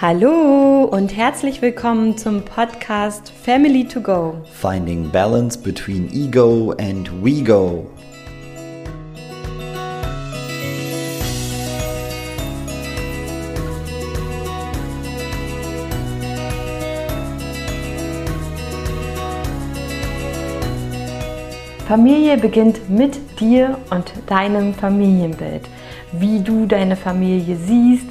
Hallo und herzlich willkommen zum Podcast Family to Go. Finding balance between ego and we go. Familie beginnt mit dir und deinem Familienbild. Wie du deine Familie siehst,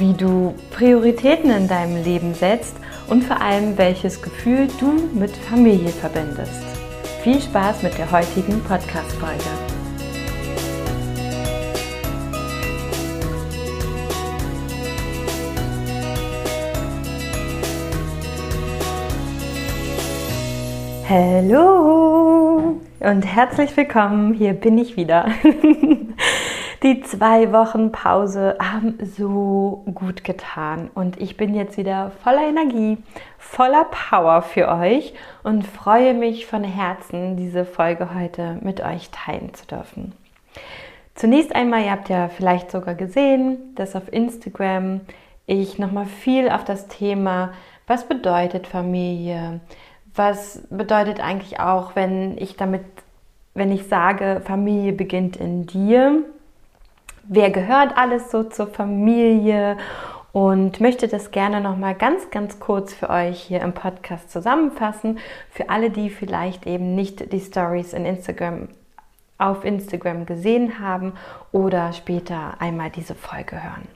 wie du Prioritäten in deinem Leben setzt und vor allem welches Gefühl du mit Familie verbindest. Viel Spaß mit der heutigen Podcast-Folge. Hallo und herzlich willkommen. Hier bin ich wieder. Die zwei Wochen Pause haben so gut getan. Und ich bin jetzt wieder voller Energie, voller Power für euch und freue mich von Herzen, diese Folge heute mit euch teilen zu dürfen. Zunächst einmal, ihr habt ja vielleicht sogar gesehen, dass auf Instagram ich nochmal viel auf das Thema, was bedeutet Familie, was bedeutet eigentlich auch, wenn ich damit, wenn ich sage, Familie beginnt in dir, wer gehört alles so zur Familie und möchte das gerne noch mal ganz ganz kurz für euch hier im Podcast zusammenfassen für alle, die vielleicht eben nicht die Stories in Instagram auf Instagram gesehen haben oder später einmal diese Folge hören.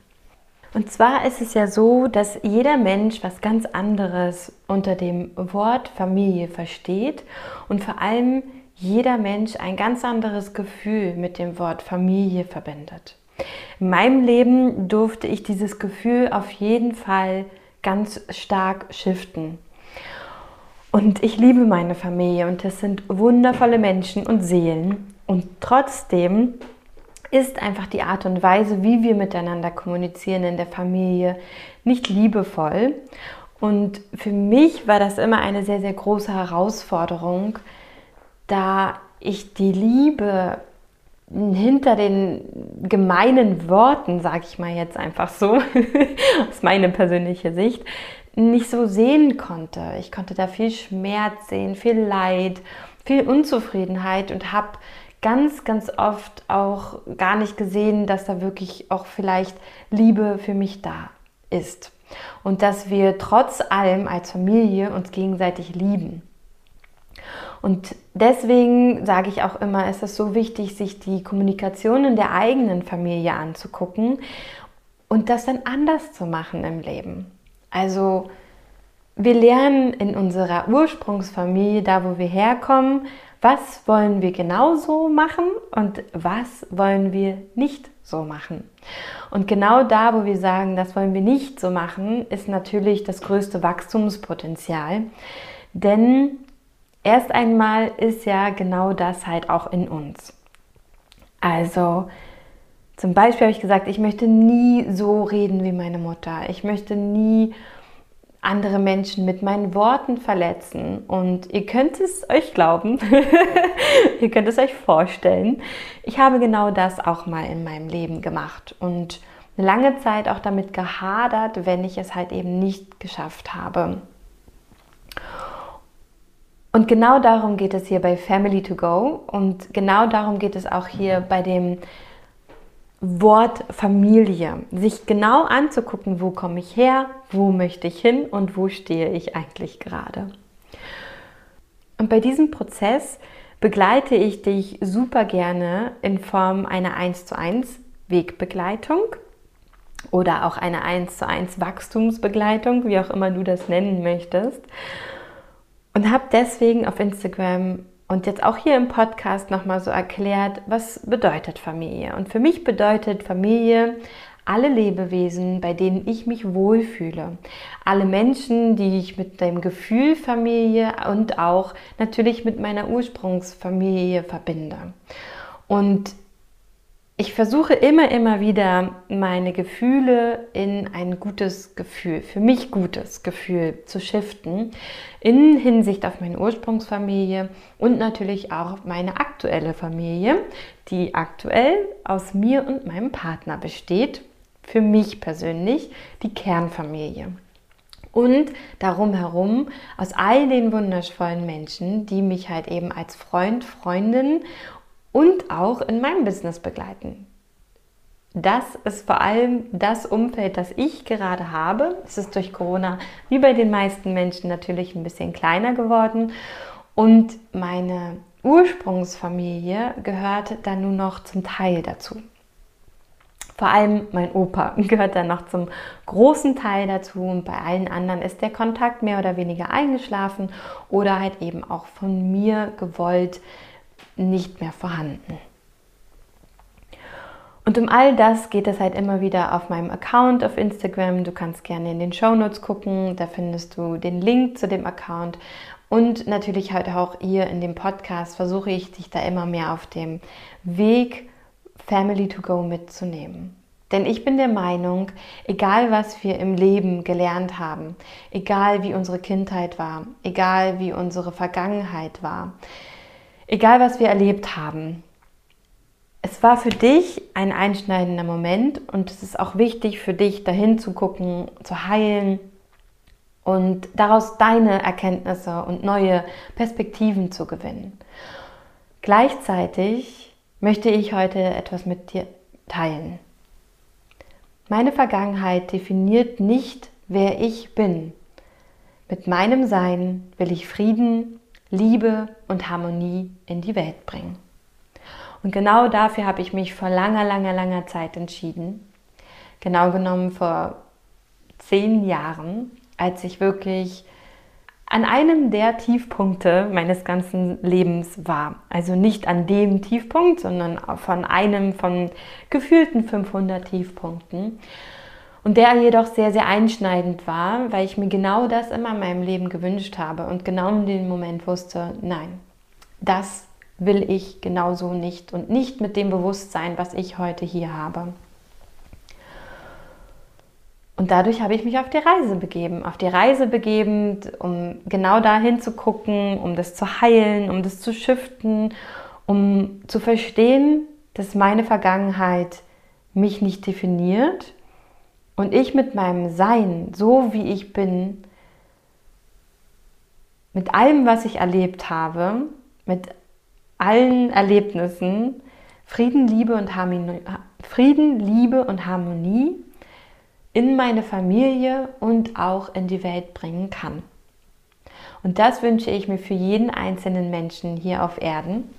Und zwar ist es ja so, dass jeder Mensch was ganz anderes unter dem Wort Familie versteht und vor allem jeder Mensch ein ganz anderes Gefühl mit dem Wort Familie verbindet. In meinem Leben durfte ich dieses Gefühl auf jeden Fall ganz stark shiften. Und ich liebe meine Familie und es sind wundervolle Menschen und Seelen. Und trotzdem ist einfach die Art und Weise, wie wir miteinander kommunizieren in der Familie, nicht liebevoll. Und für mich war das immer eine sehr, sehr große Herausforderung, da ich die Liebe hinter den gemeinen Worten, sage ich mal jetzt einfach so, aus meiner persönlichen Sicht, nicht so sehen konnte. Ich konnte da viel Schmerz sehen, viel Leid, viel Unzufriedenheit und habe ganz, ganz oft auch gar nicht gesehen, dass da wirklich auch vielleicht Liebe für mich da ist. Und dass wir trotz allem als Familie uns gegenseitig lieben. Und deswegen sage ich auch immer, ist es so wichtig, sich die Kommunikation in der eigenen Familie anzugucken und das dann anders zu machen im Leben. Also wir lernen in unserer Ursprungsfamilie, da wo wir herkommen, was wollen wir genau so machen und was wollen wir nicht so machen. Und genau da, wo wir sagen, das wollen wir nicht so machen, ist natürlich das größte Wachstumspotenzial. Denn erst einmal ist ja genau das halt auch in uns. Also zum Beispiel habe ich gesagt, ich möchte nie so reden wie meine Mutter. Ich möchte nie andere Menschen mit meinen Worten verletzen. Und ihr könnt es euch glauben, ihr könnt es euch vorstellen. Ich habe genau das auch mal in meinem Leben gemacht und lange Zeit auch damit gehadert, wenn ich es halt eben nicht geschafft habe. Und genau darum geht es hier bei Family to Go und genau darum geht es auch hier bei dem Wort Familie. Sich genau anzugucken, wo komme ich her, wo möchte ich hin und wo stehe ich eigentlich gerade. Und bei diesem Prozess begleite ich dich super gerne in Form einer 1 zu 1 Wegbegleitung oder auch eine 1 zu 1 Wachstumsbegleitung, wie auch immer du das nennen möchtest und habe deswegen auf Instagram und jetzt auch hier im Podcast nochmal so erklärt, was bedeutet Familie. Und für mich bedeutet Familie alle Lebewesen, bei denen ich mich wohlfühle. Alle Menschen, die ich mit dem Gefühl Familie und auch natürlich mit meiner Ursprungsfamilie verbinde. Und ich versuche immer, immer wieder meine Gefühle in ein gutes Gefühl, für mich gutes Gefühl zu shiften, in Hinsicht auf meine Ursprungsfamilie und natürlich auch auf meine aktuelle Familie, die aktuell aus mir und meinem Partner besteht für mich persönlich die Kernfamilie. Und darum herum aus all den wundervollen Menschen, die mich halt eben als Freund, Freundin und auch in meinem Business begleiten. Das ist vor allem das Umfeld, das ich gerade habe. Es ist durch Corona wie bei den meisten Menschen natürlich ein bisschen kleiner geworden. Und meine Ursprungsfamilie gehört dann nur noch zum Teil dazu. Vor allem mein Opa gehört dann noch zum großen Teil dazu und bei allen anderen ist der Kontakt mehr oder weniger eingeschlafen oder halt eben auch von mir gewollt nicht mehr vorhanden. Und um all das geht es halt immer wieder auf meinem Account auf Instagram. Du kannst gerne in den Show Notes gucken, da findest du den Link zu dem Account. Und natürlich halt auch hier in dem Podcast versuche ich dich da immer mehr auf dem Weg Family to Go mitzunehmen. Denn ich bin der Meinung, egal was wir im Leben gelernt haben, egal wie unsere Kindheit war, egal wie unsere Vergangenheit war, egal was wir erlebt haben, es war für dich ein einschneidender Moment und es ist auch wichtig für dich, dahin zu gucken, zu heilen und daraus deine Erkenntnisse und neue Perspektiven zu gewinnen. Gleichzeitig möchte ich heute etwas mit dir teilen. Meine Vergangenheit definiert nicht, wer ich bin. Mit meinem Sein will ich Frieden, Liebe und Harmonie in die Welt bringen. Und genau dafür habe ich mich vor langer, langer, langer Zeit entschieden. Genau genommen vor zehn Jahren, als ich wirklich an einem der Tiefpunkte meines ganzen Lebens war. Also nicht an dem Tiefpunkt, sondern von einem von gefühlten 500 Tiefpunkten. Und der jedoch sehr, sehr einschneidend war, weil ich mir genau das immer in meinem Leben gewünscht habe und genau in dem Moment wusste, nein, das will ich genauso nicht und nicht mit dem Bewusstsein, was ich heute hier habe. Und dadurch habe ich mich auf die Reise begeben, auf die Reise begeben, um genau dahin zu gucken, um das zu heilen, um das zu shiften, um zu verstehen, dass meine Vergangenheit mich nicht definiert und ich mit meinem Sein, so wie ich bin, mit allem, was ich erlebt habe, mit allen Erlebnissen Frieden, Liebe und Harmonie, Frieden, Liebe und Harmonie in meine Familie und auch in die Welt bringen kann. Und das wünsche ich mir für jeden einzelnen Menschen hier auf Erden.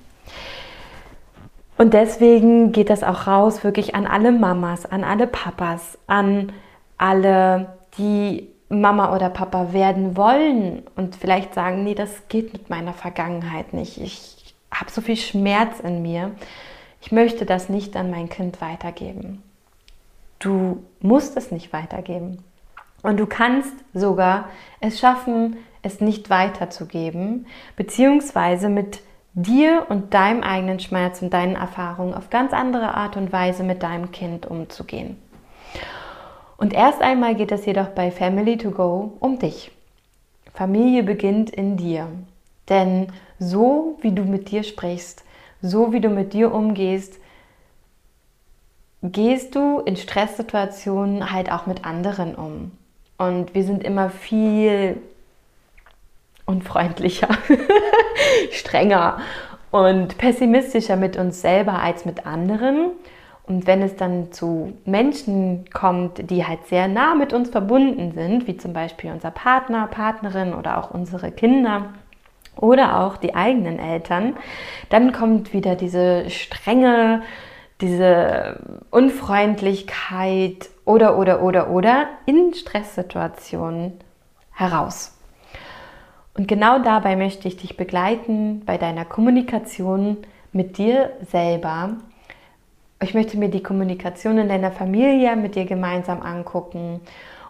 Und deswegen geht das auch raus wirklich an alle Mamas, an alle Papas, an alle, die Mama oder Papa werden wollen und vielleicht sagen, nee, das geht mit meiner Vergangenheit nicht. Ich habe so viel Schmerz in mir. Ich möchte das nicht an mein Kind weitergeben. Du musst es nicht weitergeben. Und du kannst sogar es schaffen, es nicht weiterzugeben, beziehungsweise mit dir und deinem eigenen Schmerz und deinen Erfahrungen auf ganz andere Art und Weise mit deinem Kind umzugehen. Und erst einmal geht es jedoch bei Family to Go um dich. Familie beginnt in dir. Denn so wie du mit dir sprichst, so wie du mit dir umgehst, gehst du in Stresssituationen halt auch mit anderen um. Und wir sind immer viel unfreundlicher, strenger und pessimistischer mit uns selber als mit anderen. Und wenn es dann zu Menschen kommt, die halt sehr nah mit uns verbunden sind, wie zum Beispiel unser Partner, Partnerin oder auch unsere Kinder, oder auch die eigenen Eltern, dann kommt wieder diese Strenge, diese Unfreundlichkeit oder, oder, oder, oder in Stresssituationen heraus. Und genau dabei möchte ich dich begleiten bei deiner Kommunikation mit dir selber. Ich möchte mir die Kommunikation in deiner Familie mit dir gemeinsam angucken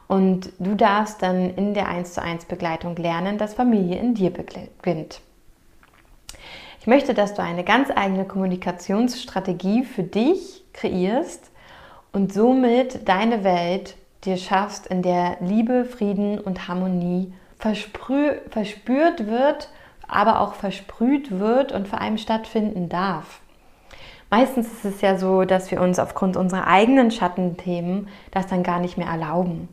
und du darfst dann in der 1 zu 1 Begleitung lernen, dass Familie in dir beginnt. Ich möchte, dass du eine ganz eigene Kommunikationsstrategie für dich kreierst und somit deine Welt dir schaffst, in der Liebe, Frieden und Harmonie verspürt wird, aber auch versprüht wird und vor allem stattfinden darf. meistens ist es ja so, dass wir uns aufgrund unserer eigenen Schattenthemen das dann gar nicht mehr erlauben.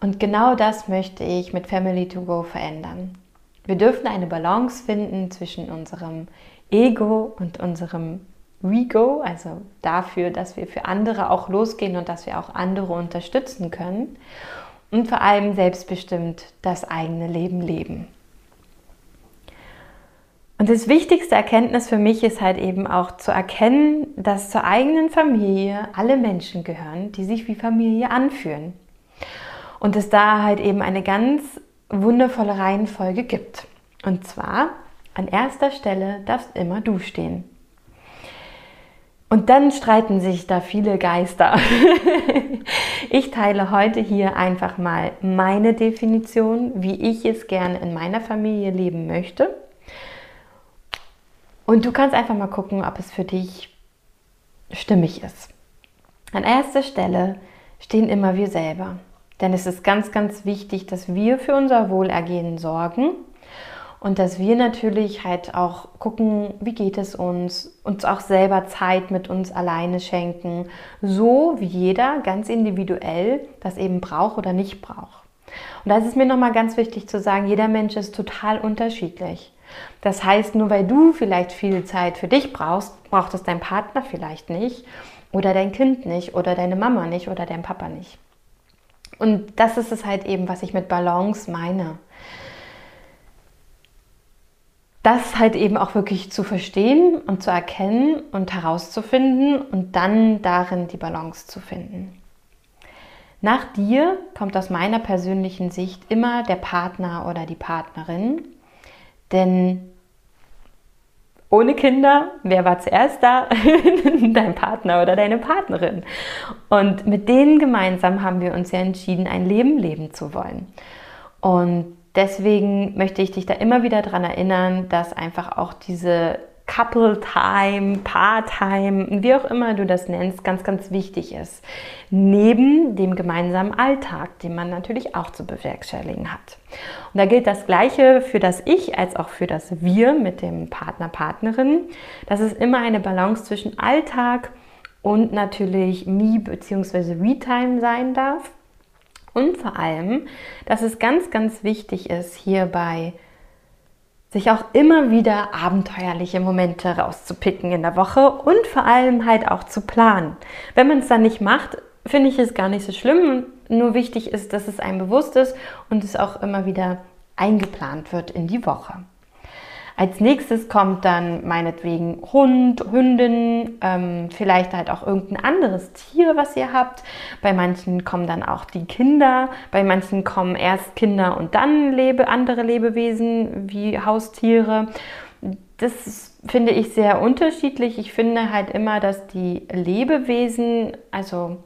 Und genau das möchte ich mit Family to Go verändern. Wir dürfen eine Balance finden zwischen unserem Ego und unserem We-Go, also dafür, dass wir für andere auch losgehen und dass wir auch andere unterstützen können und vor allem selbstbestimmt das eigene Leben leben. Und das wichtigste Erkenntnis für mich ist halt eben auch zu erkennen, dass zur eigenen Familie alle Menschen gehören, die sich wie Familie anfühlen. Und es da halt eben eine ganz wundervolle Reihenfolge gibt. Und zwar an erster Stelle darfst immer du stehen. Und dann streiten sich da viele Geister. ich teile heute hier einfach mal meine Definition, wie ich es gerne in meiner Familie leben möchte und du kannst einfach mal gucken, ob es für dich stimmig ist. An erster Stelle stehen immer wir selber. Denn es ist ganz, ganz wichtig, dass wir für unser Wohlergehen sorgen und dass wir natürlich halt auch gucken, wie geht es uns, uns auch selber Zeit mit uns alleine schenken, so wie jeder ganz individuell das eben braucht oder nicht braucht. Und da ist es mir nochmal ganz wichtig zu sagen, jeder Mensch ist total unterschiedlich. Das heißt, nur weil du vielleicht viel Zeit für dich brauchst, braucht es dein Partner vielleicht nicht oder dein Kind nicht oder deine Mama nicht oder dein Papa nicht. Und das ist es halt eben, was ich mit Balance meine. Das halt eben auch wirklich zu verstehen und zu erkennen und herauszufinden und dann darin die Balance zu finden. Nach dir kommt aus meiner persönlichen Sicht immer der Partner oder die Partnerin denn ohne Kinder, wer war zuerst da? Dein Partner oder deine Partnerin. Und mit denen gemeinsam haben wir uns ja entschieden, ein Leben leben zu wollen. Und deswegen möchte ich dich da immer wieder daran erinnern, dass einfach auch diese Couple Time, Paar Time, wie auch immer du das nennst, ganz, ganz wichtig ist. Neben dem gemeinsamen Alltag, den man natürlich auch zu bewerkstelligen hat. Und da gilt das Gleiche für das Ich als auch für das Wir mit dem Partner, Partnerin. Das ist immer eine Balance zwischen Alltag und natürlich Me- bzw. We-Time sein darf. Und vor allem, dass es ganz, ganz wichtig ist, hierbei sich auch immer wieder abenteuerliche Momente rauszupicken in der Woche und vor allem halt auch zu planen. Wenn man es dann nicht macht, finde ich es gar nicht so schlimm. Nur wichtig ist, dass es einem bewusst ist und es auch immer wieder eingeplant wird in die Woche. Als nächstes kommt dann meinetwegen Hund, Hündin, ähm, vielleicht halt auch irgendein anderes Tier, was ihr habt. Bei manchen kommen dann auch die Kinder, bei manchen kommen erst Kinder und dann lebe, andere Lebewesen wie Haustiere. Das finde ich sehr unterschiedlich. Ich finde halt immer, dass die Lebewesen, also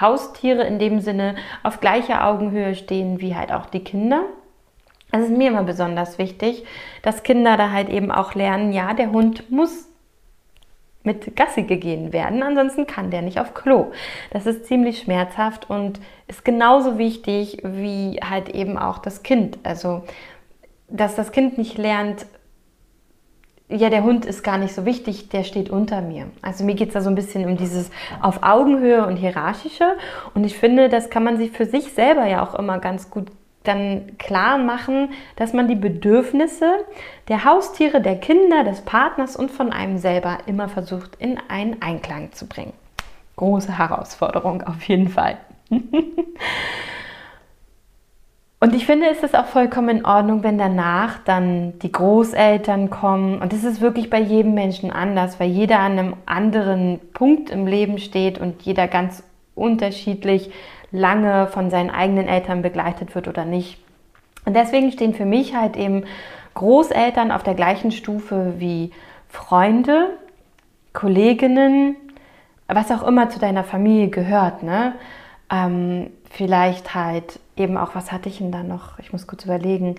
Haustiere in dem Sinne, auf gleicher Augenhöhe stehen wie halt auch die Kinder. Es ist mir immer besonders wichtig, dass Kinder da halt eben auch lernen, ja, der Hund muss mit Gassi gegeben werden, ansonsten kann der nicht auf Klo. Das ist ziemlich schmerzhaft und ist genauso wichtig wie halt eben auch das Kind. Also, dass das Kind nicht lernt, ja, der Hund ist gar nicht so wichtig, der steht unter mir. Also mir geht es da so ein bisschen um dieses auf Augenhöhe und hierarchische. Und ich finde, das kann man sich für sich selber ja auch immer ganz gut dann klar machen, dass man die Bedürfnisse der Haustiere, der Kinder, des Partners und von einem selber immer versucht in einen Einklang zu bringen. Große Herausforderung auf jeden Fall. Und ich finde, es ist auch vollkommen in Ordnung, wenn danach dann die Großeltern kommen. Und das ist wirklich bei jedem Menschen anders, weil jeder an einem anderen Punkt im Leben steht und jeder ganz unterschiedlich lange von seinen eigenen Eltern begleitet wird oder nicht. Und deswegen stehen für mich halt eben Großeltern auf der gleichen Stufe wie Freunde, Kolleginnen, was auch immer zu deiner Familie gehört. Ne? Ähm, vielleicht halt eben auch, was hatte ich denn da noch? Ich muss kurz überlegen.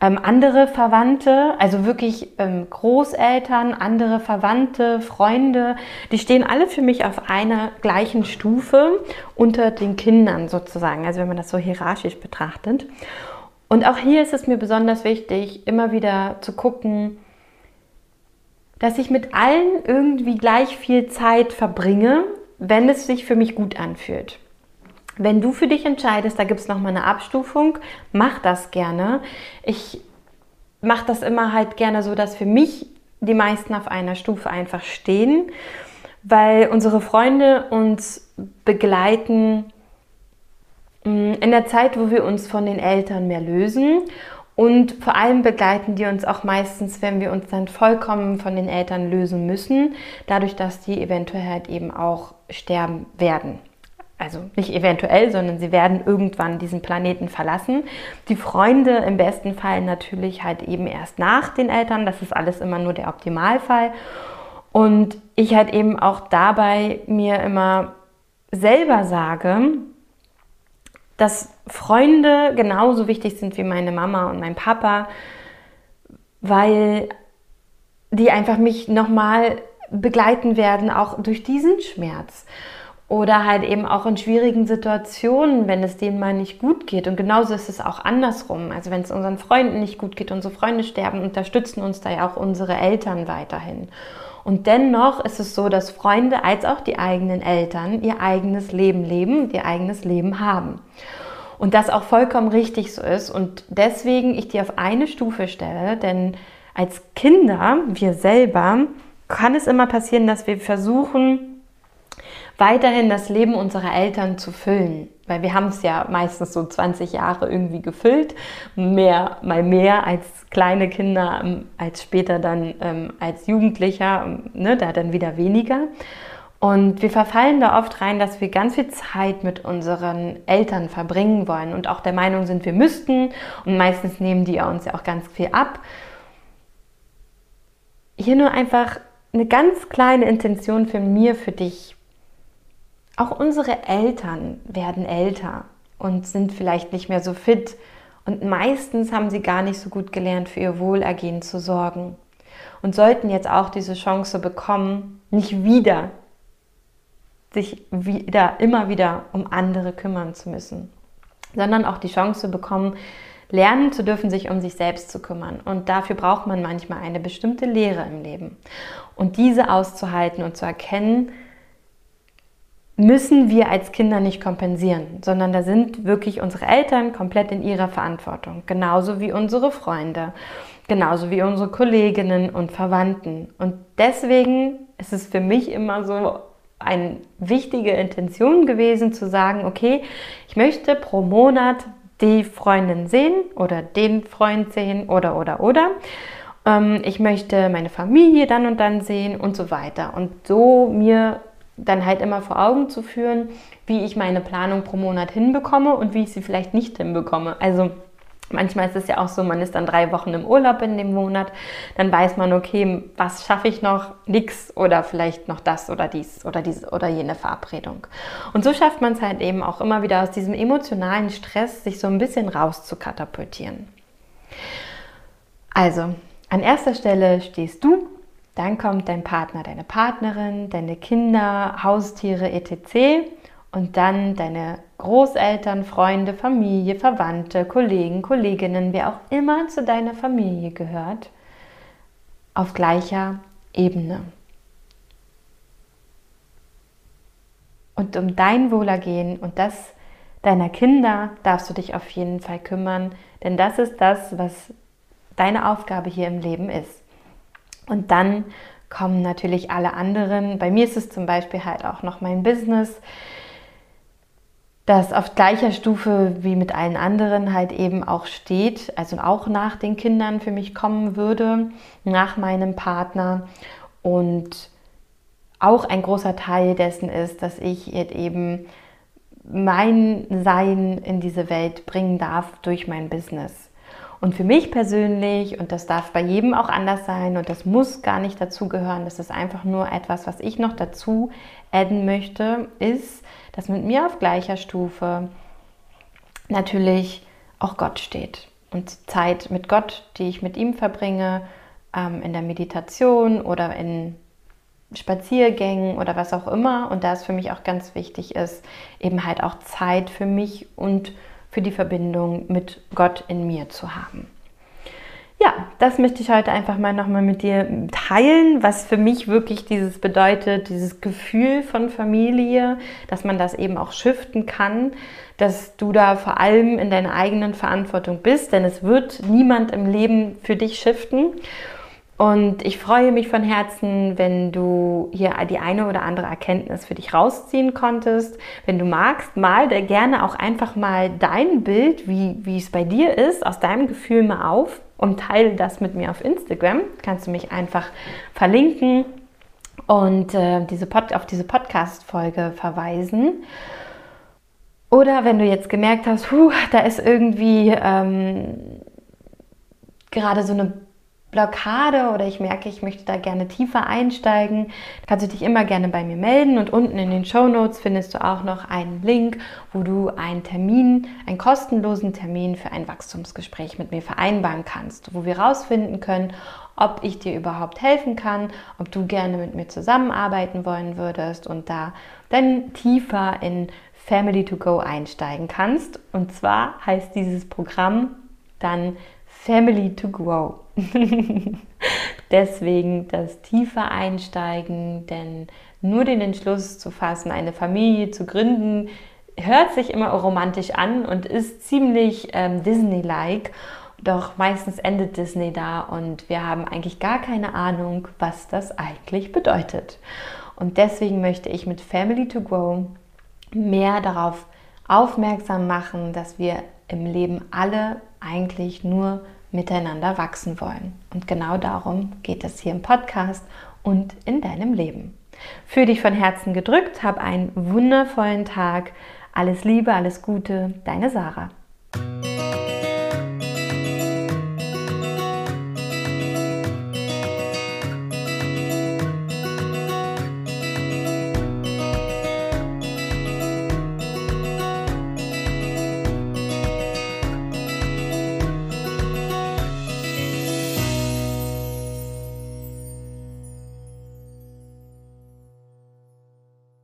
Ähm, andere Verwandte, also wirklich ähm, Großeltern, andere Verwandte, Freunde, die stehen alle für mich auf einer gleichen Stufe unter den Kindern sozusagen, also wenn man das so hierarchisch betrachtet. Und auch hier ist es mir besonders wichtig, immer wieder zu gucken, dass ich mit allen irgendwie gleich viel Zeit verbringe, wenn es sich für mich gut anfühlt. Wenn du für dich entscheidest, da gibt es nochmal eine Abstufung, mach das gerne. Ich mache das immer halt gerne so, dass für mich die meisten auf einer Stufe einfach stehen, weil unsere Freunde uns begleiten mm, in der Zeit, wo wir uns von den Eltern mehr lösen. Und vor allem begleiten die uns auch meistens, wenn wir uns dann vollkommen von den Eltern lösen müssen, dadurch, dass die eventuell halt eben auch sterben werden also nicht eventuell, sondern sie werden irgendwann diesen Planeten verlassen. Die Freunde im besten Fall natürlich halt eben erst nach den Eltern. Das ist alles immer nur der Optimalfall. Und ich halt eben auch dabei mir immer selber sage, dass Freunde genauso wichtig sind wie meine Mama und mein Papa, weil die einfach mich nochmal begleiten werden, auch durch diesen Schmerz. Oder halt eben auch in schwierigen Situationen, wenn es denen mal nicht gut geht. Und genauso ist es auch andersrum. Also wenn es unseren Freunden nicht gut geht, unsere Freunde sterben, unterstützen uns da ja auch unsere Eltern weiterhin. Und dennoch ist es so, dass Freunde als auch die eigenen Eltern ihr eigenes Leben leben, ihr eigenes Leben haben. Und das auch vollkommen richtig so ist. Und deswegen ich die auf eine Stufe stelle, denn als Kinder, wir selber, kann es immer passieren, dass wir versuchen, weiterhin das Leben unserer Eltern zu füllen. Weil wir haben es ja meistens so 20 Jahre irgendwie gefüllt, mehr, mal mehr als kleine Kinder, ähm, als später dann ähm, als Jugendlicher, ähm, ne, da dann wieder weniger. Und wir verfallen da oft rein, dass wir ganz viel Zeit mit unseren Eltern verbringen wollen und auch der Meinung sind, wir müssten. Und meistens nehmen die uns ja auch ganz viel ab. Hier nur einfach eine ganz kleine Intention für mir, für dich. Auch unsere Eltern werden älter und sind vielleicht nicht mehr so fit und meistens haben sie gar nicht so gut gelernt, für ihr Wohlergehen zu sorgen und sollten jetzt auch diese Chance bekommen, nicht wieder sich wieder immer wieder um andere kümmern zu müssen, sondern auch die Chance bekommen, lernen zu dürfen, sich um sich selbst zu kümmern. Und dafür braucht man manchmal eine bestimmte Lehre im Leben. Und diese auszuhalten und zu erkennen, müssen wir als Kinder nicht kompensieren, sondern da sind wirklich unsere Eltern komplett in ihrer Verantwortung, genauso wie unsere Freunde, genauso wie unsere Kolleginnen und Verwandten. Und deswegen ist es für mich immer so eine wichtige Intention gewesen zu sagen, okay, ich möchte pro Monat die Freundin sehen oder den Freund sehen oder oder oder. Ähm, ich möchte meine Familie dann und dann sehen und so weiter. Und so mir dann halt immer vor Augen zu führen, wie ich meine Planung pro Monat hinbekomme und wie ich sie vielleicht nicht hinbekomme. Also manchmal ist es ja auch so, man ist dann drei Wochen im Urlaub in dem Monat, dann weiß man, okay, was schaffe ich noch, nix oder vielleicht noch das oder dies oder diese oder jene Verabredung. Und so schafft man es halt eben auch immer wieder aus diesem emotionalen Stress, sich so ein bisschen rauszukatapultieren. Also, an erster Stelle stehst du dann kommt dein Partner, deine Partnerin, deine Kinder, Haustiere etc. Und dann deine Großeltern, Freunde, Familie, Verwandte, Kollegen, Kolleginnen, wer auch immer zu deiner Familie gehört, auf gleicher Ebene. Und um dein Wohlergehen und das deiner Kinder darfst du dich auf jeden Fall kümmern, denn das ist das, was deine Aufgabe hier im Leben ist. Und dann kommen natürlich alle anderen. Bei mir ist es zum Beispiel halt auch noch mein Business, das auf gleicher Stufe wie mit allen anderen halt eben auch steht, also auch nach den Kindern für mich kommen würde, nach meinem Partner. Und auch ein großer Teil dessen ist, dass ich eben mein Sein in diese Welt bringen darf durch mein Business. Und für mich persönlich, und das darf bei jedem auch anders sein und das muss gar nicht dazugehören, das ist einfach nur etwas, was ich noch dazu adden möchte, ist, dass mit mir auf gleicher Stufe natürlich auch Gott steht. Und Zeit mit Gott, die ich mit ihm verbringe, ähm, in der Meditation oder in Spaziergängen oder was auch immer. Und da es für mich auch ganz wichtig ist, eben halt auch Zeit für mich und für die Verbindung mit Gott in mir zu haben. ja, das möchte ich heute einfach mal nochmal mit dir teilen, was für mich wirklich dieses bedeutet, dieses Gefühl von Familie, dass man das eben auch shiften kann, dass du da vor allem in deiner eigenen Verantwortung bist, denn es wird niemand im Leben für dich shiften. Und ich freue mich von Herzen, wenn du hier die eine oder andere Erkenntnis für dich rausziehen konntest. Wenn du magst, mal gerne auch einfach mal dein Bild, wie, wie es bei dir ist, aus deinem Gefühl mal auf und teile das mit mir auf Instagram. Kannst du mich einfach verlinken und äh, diese Pod auf diese Podcast-Folge verweisen. Oder wenn du jetzt gemerkt hast, huh, da ist irgendwie ähm, gerade so eine Blockade oder ich merke, ich möchte da gerne tiefer einsteigen, kannst du dich immer gerne bei mir melden und unten in den Show Notes findest du auch noch einen Link, wo du einen Termin, einen kostenlosen Termin für ein Wachstumsgespräch mit mir vereinbaren kannst, wo wir rausfinden können, ob ich dir überhaupt helfen kann, ob du gerne mit mir zusammenarbeiten wollen würdest und da dann tiefer in Family to Go einsteigen kannst. Und zwar heißt dieses Programm dann Family to Grow. Deswegen das tiefe Einsteigen, denn nur den Entschluss zu fassen, eine Familie zu gründen, hört sich immer romantisch an und ist ziemlich ähm, Disney-like. Doch meistens endet Disney da und wir haben eigentlich gar keine Ahnung, was das eigentlich bedeutet. Und deswegen möchte ich mit Family to Grow mehr darauf aufmerksam machen, dass wir im Leben alle eigentlich nur miteinander wachsen wollen. Und genau darum geht es hier im Podcast und in deinem Leben. Für dich von Herzen gedrückt, hab einen wundervollen Tag. Alles Liebe, alles Gute, deine Sarah.